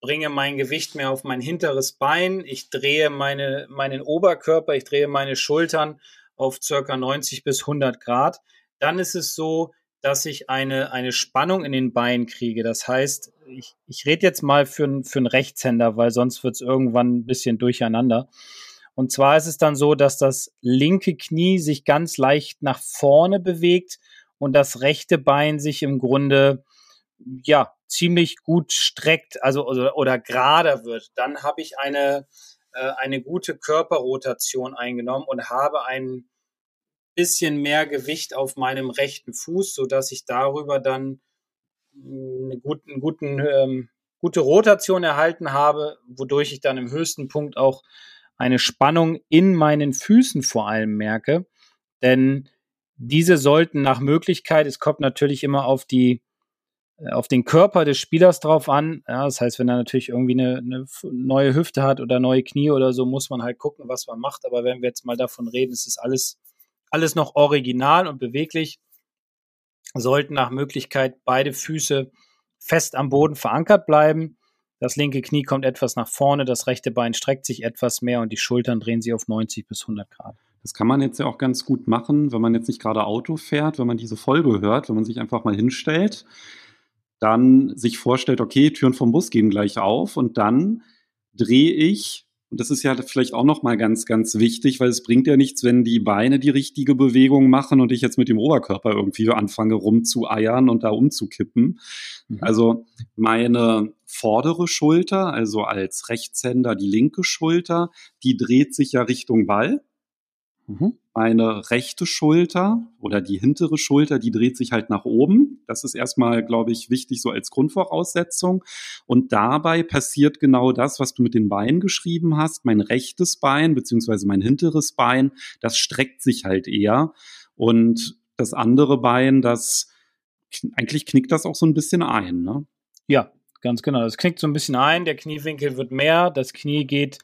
Speaker 3: bringe mein Gewicht mehr auf mein hinteres Bein, ich drehe meine, meinen Oberkörper, ich drehe meine Schultern auf circa 90 bis 100 Grad. Dann ist es so, dass ich eine, eine Spannung in den Beinen kriege. Das heißt, ich, ich rede jetzt mal für, für einen Rechtshänder, weil sonst wird es irgendwann ein bisschen durcheinander. Und zwar ist es dann so, dass das linke Knie sich ganz leicht nach vorne bewegt und das rechte Bein sich im Grunde ja ziemlich gut streckt, also oder, oder gerader wird. Dann habe ich eine äh, eine gute Körperrotation eingenommen und habe ein bisschen mehr Gewicht auf meinem rechten Fuß, so dass ich darüber dann eine guten, guten, ähm, gute Rotation erhalten habe, wodurch ich dann im höchsten Punkt auch eine Spannung in meinen Füßen vor allem merke. Denn diese sollten nach Möglichkeit, es kommt natürlich immer auf die äh, auf den Körper des Spielers drauf an. Ja, das heißt, wenn er natürlich irgendwie eine, eine, neue Hüfte hat oder neue Knie oder so, muss man halt gucken, was man macht. Aber wenn wir jetzt mal davon reden, ist es alles, alles noch original und beweglich. Sollten nach Möglichkeit beide Füße fest am Boden verankert bleiben. Das linke Knie kommt etwas nach vorne, das rechte Bein streckt sich etwas mehr und die Schultern drehen sich auf 90 bis 100 Grad.
Speaker 2: Das kann man jetzt ja auch ganz gut machen, wenn man jetzt nicht gerade Auto fährt, wenn man diese Folge hört, wenn man sich einfach mal hinstellt, dann sich vorstellt, okay, Türen vom Bus gehen gleich auf und dann drehe ich und das ist ja vielleicht auch noch mal ganz, ganz wichtig, weil es bringt ja nichts, wenn die Beine die richtige Bewegung machen und ich jetzt mit dem Oberkörper irgendwie anfange rumzueiern und da umzukippen. Mhm. Also meine vordere Schulter, also als Rechtshänder die linke Schulter, die dreht sich ja Richtung Ball. Mhm. Meine rechte Schulter oder die hintere Schulter, die dreht sich halt nach oben. Das ist erstmal, glaube ich, wichtig so als Grundvoraussetzung. Und dabei passiert genau das, was du mit den Beinen geschrieben hast. Mein rechtes Bein beziehungsweise mein hinteres Bein, das streckt sich halt eher. Und das andere Bein, das eigentlich knickt das auch so ein bisschen ein, ne?
Speaker 3: Ja, ganz genau. Das knickt so ein bisschen ein. Der Kniewinkel wird mehr. Das Knie geht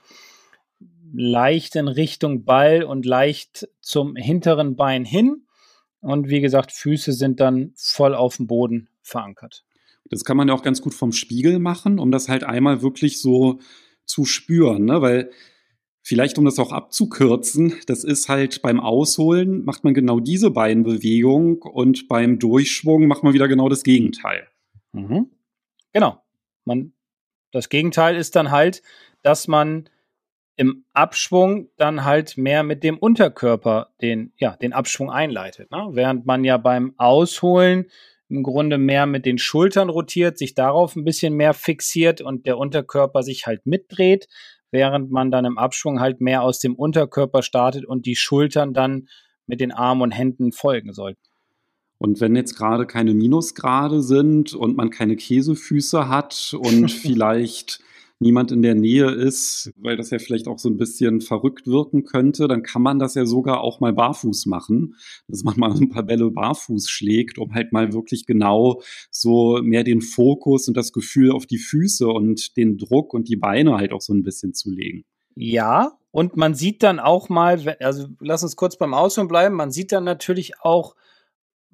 Speaker 3: leicht in Richtung Ball und leicht zum hinteren Bein hin. Und wie gesagt, Füße sind dann voll auf dem Boden verankert.
Speaker 2: Das kann man ja auch ganz gut vom Spiegel machen, um das halt einmal wirklich so zu spüren, ne? weil vielleicht um das auch abzukürzen, das ist halt beim Ausholen macht man genau diese Beinbewegung und beim Durchschwung macht man wieder genau das Gegenteil.
Speaker 3: Mhm. Genau. Man, das Gegenteil ist dann halt, dass man im Abschwung dann halt mehr mit dem Unterkörper den, ja, den Abschwung einleitet. Ne? Während man ja beim Ausholen im Grunde mehr mit den Schultern rotiert, sich darauf ein bisschen mehr fixiert und der Unterkörper sich halt mitdreht, während man dann im Abschwung halt mehr aus dem Unterkörper startet und die Schultern dann mit den Armen und Händen folgen sollten.
Speaker 2: Und wenn jetzt gerade keine Minusgrade sind und man keine Käsefüße hat und (laughs) vielleicht niemand in der Nähe ist, weil das ja vielleicht auch so ein bisschen verrückt wirken könnte, dann kann man das ja sogar auch mal barfuß machen, dass man mal ein paar Bälle barfuß schlägt, um halt mal wirklich genau so mehr den Fokus und das Gefühl auf die Füße und den Druck und die Beine halt auch so ein bisschen zu legen.
Speaker 3: Ja, und man sieht dann auch mal, also lass uns kurz beim Ausholen bleiben, man sieht dann natürlich auch,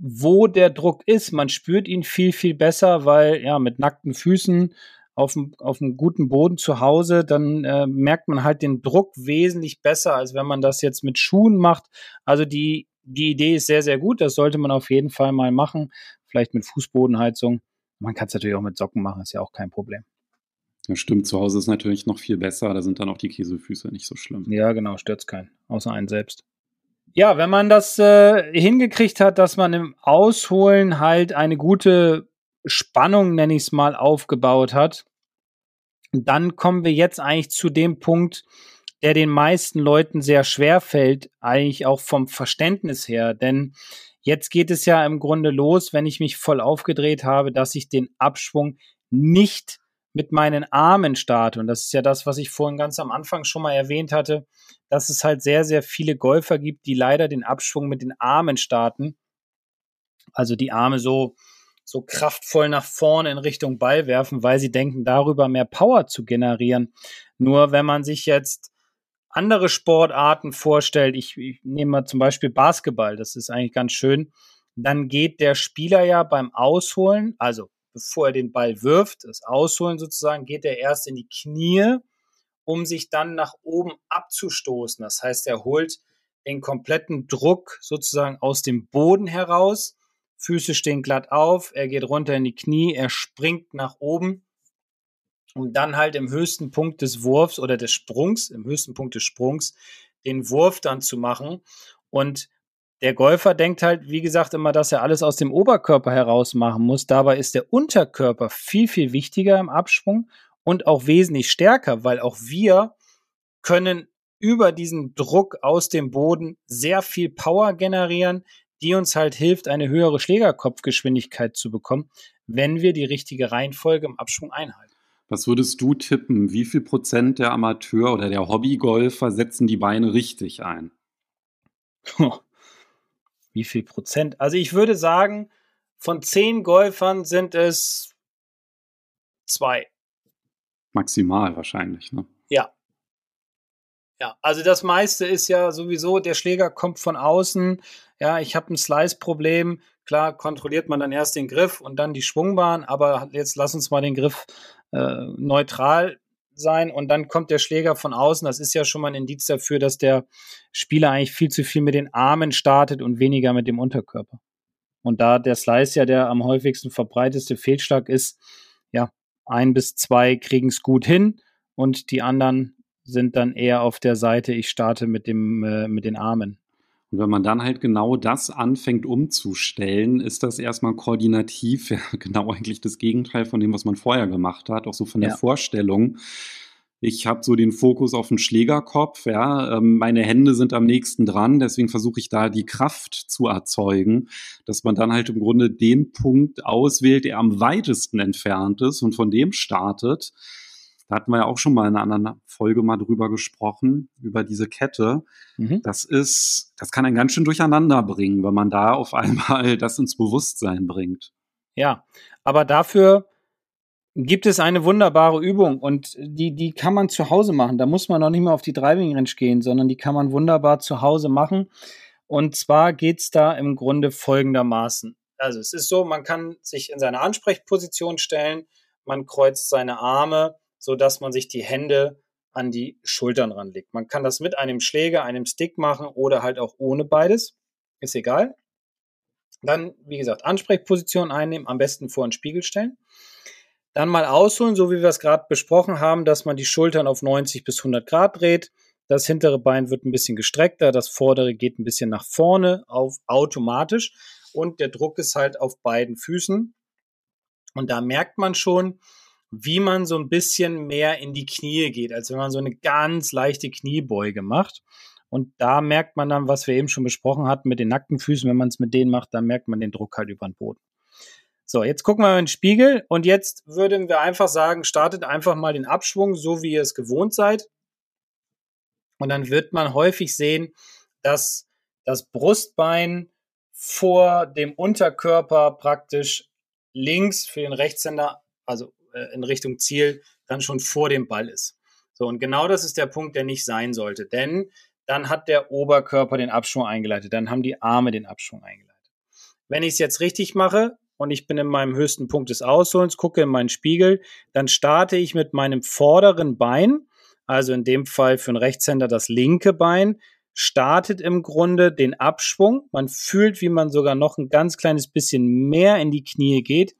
Speaker 3: wo der Druck ist. Man spürt ihn viel, viel besser, weil ja mit nackten Füßen auf einem, auf einem guten Boden zu Hause, dann äh, merkt man halt den Druck wesentlich besser, als wenn man das jetzt mit Schuhen macht. Also die, die Idee ist sehr, sehr gut. Das sollte man auf jeden Fall mal machen. Vielleicht mit Fußbodenheizung. Man kann es natürlich auch mit Socken machen, ist ja auch kein Problem.
Speaker 2: Ja, stimmt. Zu Hause ist natürlich noch viel besser. Da sind dann auch die Käsefüße nicht so schlimm.
Speaker 3: Ja, genau. Stört's keinen. Außer einen selbst. Ja, wenn man das äh, hingekriegt hat, dass man im Ausholen halt eine gute Spannung, nenne ich es mal, aufgebaut hat, dann kommen wir jetzt eigentlich zu dem Punkt, der den meisten Leuten sehr schwer fällt, eigentlich auch vom Verständnis her. Denn jetzt geht es ja im Grunde los, wenn ich mich voll aufgedreht habe, dass ich den Abschwung nicht mit meinen Armen starte. Und das ist ja das, was ich vorhin ganz am Anfang schon mal erwähnt hatte, dass es halt sehr, sehr viele Golfer gibt, die leider den Abschwung mit den Armen starten. Also die Arme so so kraftvoll nach vorne in Richtung Ball werfen, weil sie denken, darüber mehr Power zu generieren. Nur wenn man sich jetzt andere Sportarten vorstellt, ich, ich nehme mal zum Beispiel Basketball, das ist eigentlich ganz schön, dann geht der Spieler ja beim Ausholen, also bevor er den Ball wirft, das Ausholen sozusagen, geht er erst in die Knie, um sich dann nach oben abzustoßen. Das heißt, er holt den kompletten Druck sozusagen aus dem Boden heraus Füße stehen glatt auf, er geht runter in die Knie, er springt nach oben, um dann halt im höchsten Punkt des Wurfs oder des Sprungs, im höchsten Punkt des Sprungs, den Wurf dann zu machen. Und der Golfer denkt halt, wie gesagt, immer, dass er alles aus dem Oberkörper heraus machen muss. Dabei ist der Unterkörper viel, viel wichtiger im Absprung und auch wesentlich stärker, weil auch wir können über diesen Druck aus dem Boden sehr viel Power generieren, die uns halt hilft, eine höhere Schlägerkopfgeschwindigkeit zu bekommen, wenn wir die richtige Reihenfolge im Abschwung einhalten.
Speaker 2: Was würdest du tippen? Wie viel Prozent der Amateur oder der Hobbygolfer setzen die Beine richtig ein? (laughs)
Speaker 3: Wie viel Prozent? Also ich würde sagen, von zehn Golfern sind es zwei.
Speaker 2: Maximal wahrscheinlich, ne?
Speaker 3: Ja. Ja, also das meiste ist ja sowieso, der Schläger kommt von außen, ja, ich habe ein Slice-Problem. Klar kontrolliert man dann erst den Griff und dann die Schwungbahn, aber jetzt lass uns mal den Griff äh, neutral sein und dann kommt der Schläger von außen. Das ist ja schon mal ein Indiz dafür, dass der Spieler eigentlich viel zu viel mit den Armen startet und weniger mit dem Unterkörper. Und da der Slice ja der am häufigsten verbreiteste Fehlschlag ist, ja, ein bis zwei kriegen es gut hin und die anderen sind dann eher auf der Seite, ich starte mit dem, äh, mit den Armen.
Speaker 2: Und wenn man dann halt genau das anfängt umzustellen, ist das erstmal koordinativ (laughs) ja genau eigentlich das Gegenteil von dem, was man vorher gemacht hat, auch so von der ja. Vorstellung. Ich habe so den Fokus auf den Schlägerkopf, ja, ähm, meine Hände sind am nächsten dran, deswegen versuche ich da die Kraft zu erzeugen, dass man dann halt im Grunde den Punkt auswählt, der am weitesten entfernt ist und von dem startet. Da hatten wir ja auch schon mal in einer anderen Folge mal drüber gesprochen, über diese Kette. Mhm. Das ist, das kann einen ganz schön durcheinander bringen, wenn man da auf (laughs) einmal das ins Bewusstsein bringt.
Speaker 3: Ja, aber dafür gibt es eine wunderbare Übung und die, die kann man zu Hause machen. Da muss man noch nicht mal auf die Driving Range gehen, sondern die kann man wunderbar zu Hause machen. Und zwar geht es da im Grunde folgendermaßen. Also es ist so, man kann sich in seine Ansprechposition stellen, man kreuzt seine Arme, so dass man sich die Hände an die Schultern ranlegt. Man kann das mit einem Schläger, einem Stick machen oder halt auch ohne beides. Ist egal. Dann, wie gesagt, Ansprechposition einnehmen, am besten vor den Spiegel stellen. Dann mal ausholen, so wie wir es gerade besprochen haben, dass man die Schultern auf 90 bis 100 Grad dreht. Das hintere Bein wird ein bisschen gestreckter, das vordere geht ein bisschen nach vorne auf automatisch und der Druck ist halt auf beiden Füßen. Und da merkt man schon, wie man so ein bisschen mehr in die Knie geht, als wenn man so eine ganz leichte Kniebeuge macht. Und da merkt man dann, was wir eben schon besprochen hatten mit den nackten Füßen, wenn man es mit denen macht, dann merkt man den Druck halt über den Boden. So, jetzt gucken wir in den Spiegel und jetzt würden wir einfach sagen, startet einfach mal den Abschwung, so wie ihr es gewohnt seid. Und dann wird man häufig sehen, dass das Brustbein vor dem Unterkörper praktisch links für den Rechtshänder, also in Richtung Ziel, dann schon vor dem Ball ist. So, und genau das ist der Punkt, der nicht sein sollte, denn dann hat der Oberkörper den Abschwung eingeleitet, dann haben die Arme den Abschwung eingeleitet. Wenn ich es jetzt richtig mache, und ich bin in meinem höchsten Punkt des Ausholens, gucke in meinen Spiegel, dann starte ich mit meinem vorderen Bein, also in dem Fall für einen Rechtshänder das linke Bein, startet im Grunde den Abschwung. Man fühlt, wie man sogar noch ein ganz kleines bisschen mehr in die Knie geht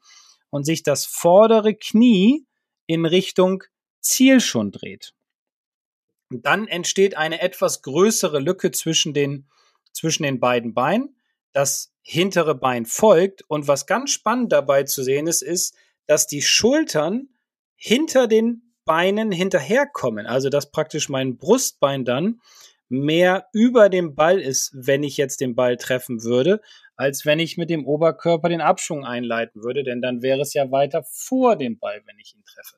Speaker 3: und sich das vordere Knie in Richtung Ziel schon dreht. Dann entsteht eine etwas größere Lücke zwischen den, zwischen den beiden Beinen. Das hintere Bein folgt. Und was ganz spannend dabei zu sehen ist, ist, dass die Schultern hinter den Beinen hinterherkommen. Also dass praktisch mein Brustbein dann mehr über dem Ball ist, wenn ich jetzt den Ball treffen würde, als wenn ich mit dem Oberkörper den Abschwung einleiten würde, denn dann wäre es ja weiter vor dem Ball, wenn ich ihn treffe.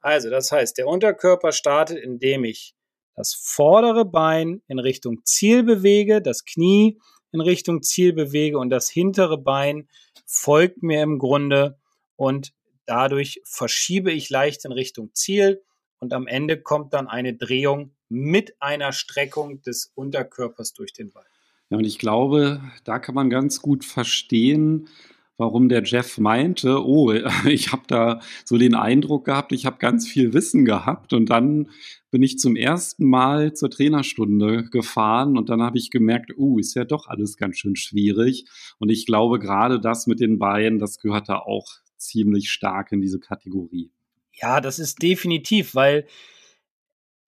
Speaker 3: Also, das heißt, der Unterkörper startet, indem ich das vordere Bein in Richtung Ziel bewege, das Knie in Richtung Ziel bewege und das hintere Bein folgt mir im Grunde und dadurch verschiebe ich leicht in Richtung Ziel und am Ende kommt dann eine Drehung mit einer Streckung des Unterkörpers durch den Ball.
Speaker 2: Ja, und ich glaube, da kann man ganz gut verstehen, warum der Jeff meinte, oh, (laughs) ich habe da so den Eindruck gehabt, ich habe ganz viel Wissen gehabt und dann bin ich zum ersten Mal zur Trainerstunde gefahren und dann habe ich gemerkt, oh, ist ja doch alles ganz schön schwierig und ich glaube gerade das mit den Beinen, das gehört da auch ziemlich stark in diese Kategorie.
Speaker 3: Ja, das ist definitiv, weil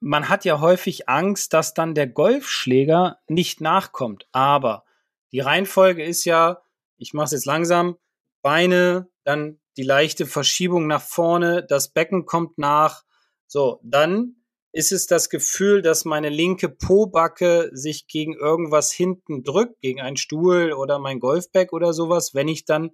Speaker 3: man hat ja häufig Angst, dass dann der Golfschläger nicht nachkommt. Aber die Reihenfolge ist ja, ich mache es jetzt langsam, Beine, dann die leichte Verschiebung nach vorne, das Becken kommt nach. So, dann ist es das Gefühl, dass meine linke Pobacke sich gegen irgendwas hinten drückt, gegen einen Stuhl oder mein Golfbag oder sowas. Wenn ich dann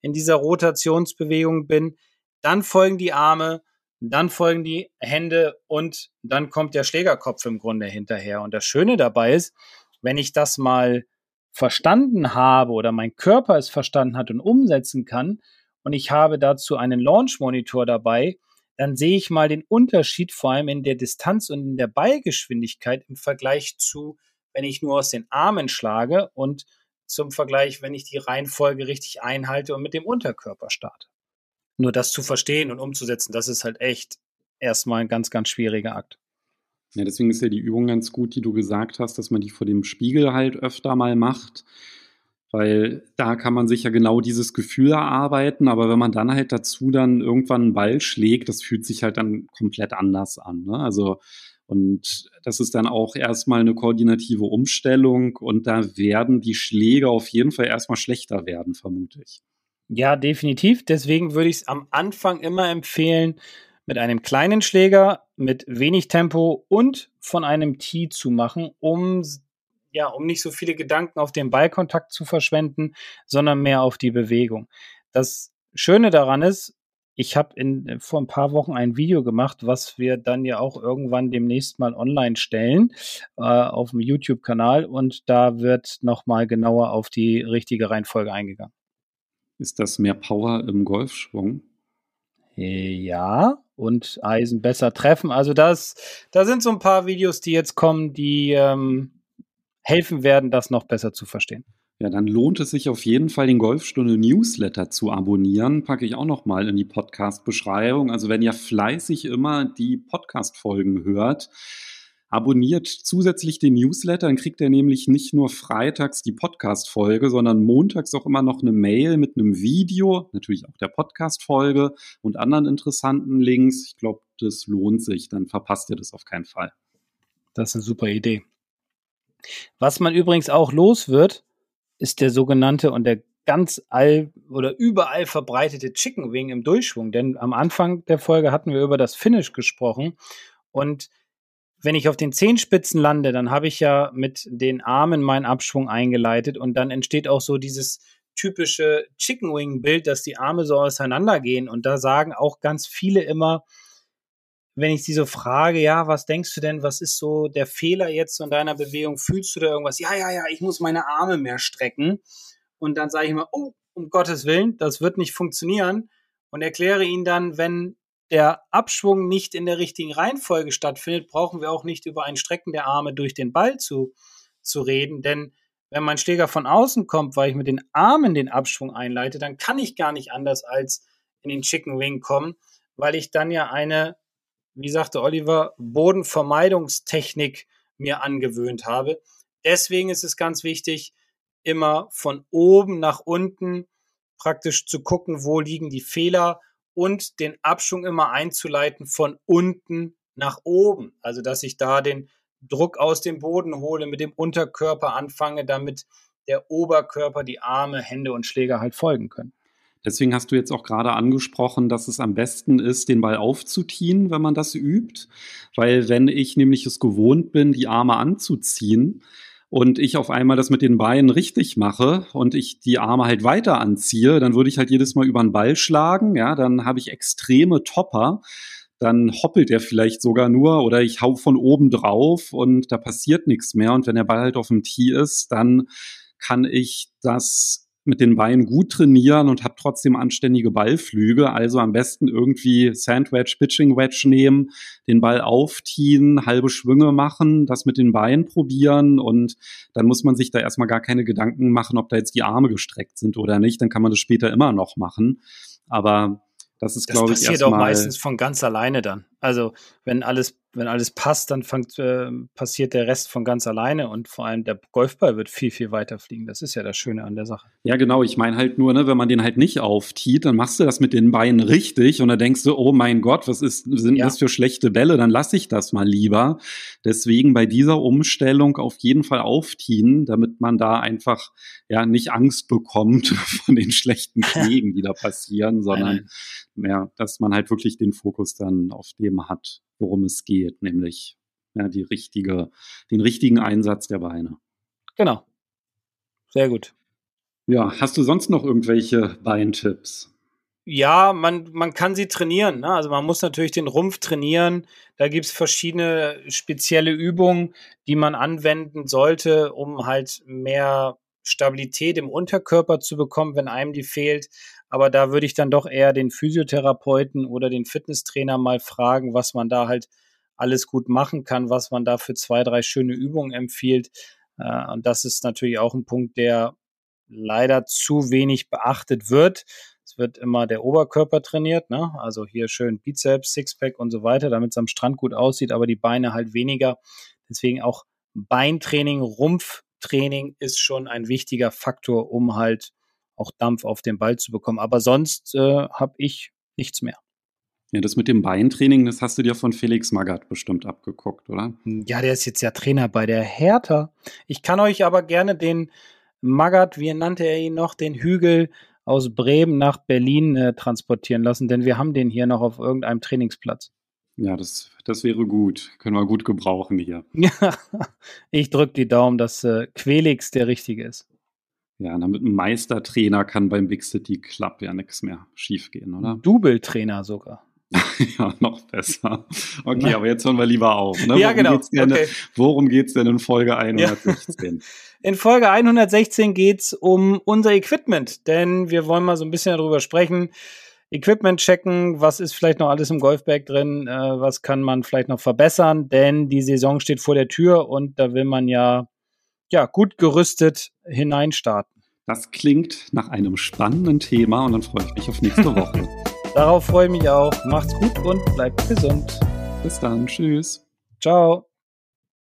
Speaker 3: in dieser Rotationsbewegung bin, dann folgen die Arme, dann folgen die Hände und dann kommt der Schlägerkopf im Grunde hinterher. Und das Schöne dabei ist, wenn ich das mal verstanden habe oder mein Körper es verstanden hat und umsetzen kann und ich habe dazu einen Launch Monitor dabei, dann sehe ich mal den Unterschied vor allem in der Distanz und in der Ballgeschwindigkeit im Vergleich zu, wenn ich nur aus den Armen schlage und zum Vergleich, wenn ich die Reihenfolge richtig einhalte und mit dem Unterkörper starte. Nur das zu verstehen und umzusetzen, das ist halt echt erstmal ein ganz, ganz schwieriger Akt.
Speaker 2: Ja, deswegen ist ja die Übung ganz gut, die du gesagt hast, dass man die vor dem Spiegel halt öfter mal macht. Weil da kann man sich ja genau dieses Gefühl erarbeiten, aber wenn man dann halt dazu dann irgendwann einen Ball schlägt, das fühlt sich halt dann komplett anders an. Ne? Also, und das ist dann auch erstmal eine koordinative Umstellung und da werden die Schläge auf jeden Fall erstmal schlechter werden, vermute ich.
Speaker 3: Ja, definitiv. Deswegen würde ich es am Anfang immer empfehlen, mit einem kleinen Schläger, mit wenig Tempo und von einem Tee zu machen, um ja, um nicht so viele Gedanken auf den Ballkontakt zu verschwenden, sondern mehr auf die Bewegung. Das Schöne daran ist, ich habe in vor ein paar Wochen ein Video gemacht, was wir dann ja auch irgendwann demnächst mal online stellen äh, auf dem YouTube-Kanal und da wird noch mal genauer auf die richtige Reihenfolge eingegangen.
Speaker 2: Ist das mehr Power im Golfschwung?
Speaker 3: Ja, und Eisen besser treffen. Also das, da sind so ein paar Videos, die jetzt kommen, die ähm, helfen werden, das noch besser zu verstehen.
Speaker 2: Ja, dann lohnt es sich auf jeden Fall, den Golfstunde Newsletter zu abonnieren. Packe ich auch noch mal in die Podcast-Beschreibung. Also wenn ihr fleißig immer die Podcast-Folgen hört, abonniert zusätzlich den Newsletter, dann kriegt ihr nämlich nicht nur freitags die Podcast-Folge, sondern montags auch immer noch eine Mail mit einem Video, natürlich auch der Podcast-Folge und anderen interessanten Links. Ich glaube, das lohnt sich, dann verpasst ihr das auf keinen Fall.
Speaker 3: Das ist eine super Idee. Was man übrigens auch los wird, ist der sogenannte und der ganz all oder überall verbreitete Chicken Wing im Durchschwung. Denn am Anfang der Folge hatten wir über das Finish gesprochen und wenn ich auf den Zehenspitzen lande, dann habe ich ja mit den Armen meinen Abschwung eingeleitet und dann entsteht auch so dieses typische Chicken Wing Bild, dass die Arme so auseinandergehen und da sagen auch ganz viele immer, wenn ich sie so frage, ja, was denkst du denn, was ist so der Fehler jetzt in deiner Bewegung? Fühlst du da irgendwas? Ja, ja, ja, ich muss meine Arme mehr strecken. Und dann sage ich immer, oh, um Gottes Willen, das wird nicht funktionieren. Und erkläre ihnen dann, wenn der Abschwung nicht in der richtigen Reihenfolge stattfindet, brauchen wir auch nicht über ein Strecken der Arme durch den Ball zu, zu reden. Denn wenn mein Schläger von außen kommt, weil ich mit den Armen den Abschwung einleite, dann kann ich gar nicht anders als in den Chicken Wing kommen, weil ich dann ja eine wie sagte Oliver, Bodenvermeidungstechnik mir angewöhnt habe. Deswegen ist es ganz wichtig, immer von oben nach unten praktisch zu gucken, wo liegen die Fehler und den Abschwung immer einzuleiten von unten nach oben. Also, dass ich da den Druck aus dem Boden hole, mit dem Unterkörper anfange, damit der Oberkörper, die Arme, Hände und Schläger halt folgen können.
Speaker 2: Deswegen hast du jetzt auch gerade angesprochen, dass es am besten ist, den Ball aufzuziehen, wenn man das übt. Weil wenn ich nämlich es gewohnt bin, die Arme anzuziehen, und ich auf einmal das mit den Beinen richtig mache und ich die Arme halt weiter anziehe, dann würde ich halt jedes Mal über den Ball schlagen, ja, dann habe ich extreme Topper, dann hoppelt er vielleicht sogar nur oder ich hau von oben drauf und da passiert nichts mehr. Und wenn der Ball halt auf dem Tee ist, dann kann ich das mit den Beinen gut trainieren und habe trotzdem anständige Ballflüge. Also am besten irgendwie Sandwedge, Pitching Wedge nehmen, den Ball aufziehen, halbe Schwünge machen, das mit den Beinen probieren und dann muss man sich da erstmal gar keine Gedanken machen, ob da jetzt die Arme gestreckt sind oder nicht. Dann kann man das später immer noch machen. Aber das ist, glaube ich,
Speaker 3: erstmal. Das passiert auch meistens von ganz alleine dann. Also, wenn alles wenn alles passt, dann fängt, äh, passiert der Rest von ganz alleine und vor allem der Golfball wird viel, viel weiter fliegen. Das ist ja das Schöne an der Sache.
Speaker 2: Ja, genau. Ich meine halt nur, ne, wenn man den halt nicht auftiet, dann machst du das mit den Beinen richtig und dann denkst du, oh mein Gott, was ist, sind ja. das für schlechte Bälle? Dann lasse ich das mal lieber. Deswegen bei dieser Umstellung auf jeden Fall auftiehen, damit man da einfach ja nicht Angst bekommt (laughs) von den schlechten (laughs) Schlägen, die da passieren, sondern ja, dass man halt wirklich den Fokus dann auf dem hat worum es geht, nämlich ja, die richtige, den richtigen Einsatz der Beine.
Speaker 3: Genau. Sehr gut.
Speaker 2: Ja, hast du sonst noch irgendwelche Beintipps?
Speaker 3: Ja, man, man kann sie trainieren. Ne? Also man muss natürlich den Rumpf trainieren. Da gibt es verschiedene spezielle Übungen, die man anwenden sollte, um halt mehr Stabilität im Unterkörper zu bekommen, wenn einem die fehlt. Aber da würde ich dann doch eher den Physiotherapeuten oder den Fitnesstrainer mal fragen, was man da halt alles gut machen kann, was man da für zwei, drei schöne Übungen empfiehlt. Äh, und das ist natürlich auch ein Punkt, der leider zu wenig beachtet wird. Es wird immer der Oberkörper trainiert, ne? also hier schön Bizeps, Sixpack und so weiter, damit es am Strand gut aussieht, aber die Beine halt weniger. Deswegen auch Beintraining, Rumpftraining ist schon ein wichtiger Faktor, um halt auch Dampf auf den Ball zu bekommen. Aber sonst äh, habe ich nichts mehr.
Speaker 2: Ja, das mit dem Beintraining, das hast du dir von Felix Magath bestimmt abgeguckt, oder?
Speaker 3: Ja, der ist jetzt ja Trainer bei der Hertha. Ich kann euch aber gerne den Magath, wie nannte er ihn noch, den Hügel aus Bremen nach Berlin äh, transportieren lassen, denn wir haben den hier noch auf irgendeinem Trainingsplatz.
Speaker 2: Ja, das, das wäre gut. Können wir gut gebrauchen hier.
Speaker 3: Ja, (laughs) ich drücke die Daumen, dass äh, Quelix der richtige ist.
Speaker 2: Ja, damit ein Meistertrainer kann beim Big City Club ja nichts mehr schiefgehen, oder?
Speaker 3: Double-Trainer sogar. (laughs)
Speaker 2: ja, noch besser. Okay, aber jetzt hören wir lieber auf.
Speaker 3: Ne? Ja, genau.
Speaker 2: Geht's denn, okay. Worum geht es denn in Folge 116? Ja. (laughs)
Speaker 3: In Folge 116 geht es um unser Equipment, denn wir wollen mal so ein bisschen darüber sprechen. Equipment checken, was ist vielleicht noch alles im Golfbag drin, äh, was kann man vielleicht noch verbessern, denn die Saison steht vor der Tür und da will man ja, ja gut gerüstet hineinstarten.
Speaker 2: Das klingt nach einem spannenden Thema und dann freue ich mich auf nächste (laughs) Woche.
Speaker 3: Darauf freue ich mich auch. Macht's gut und bleibt gesund.
Speaker 2: Bis dann. Tschüss.
Speaker 3: Ciao.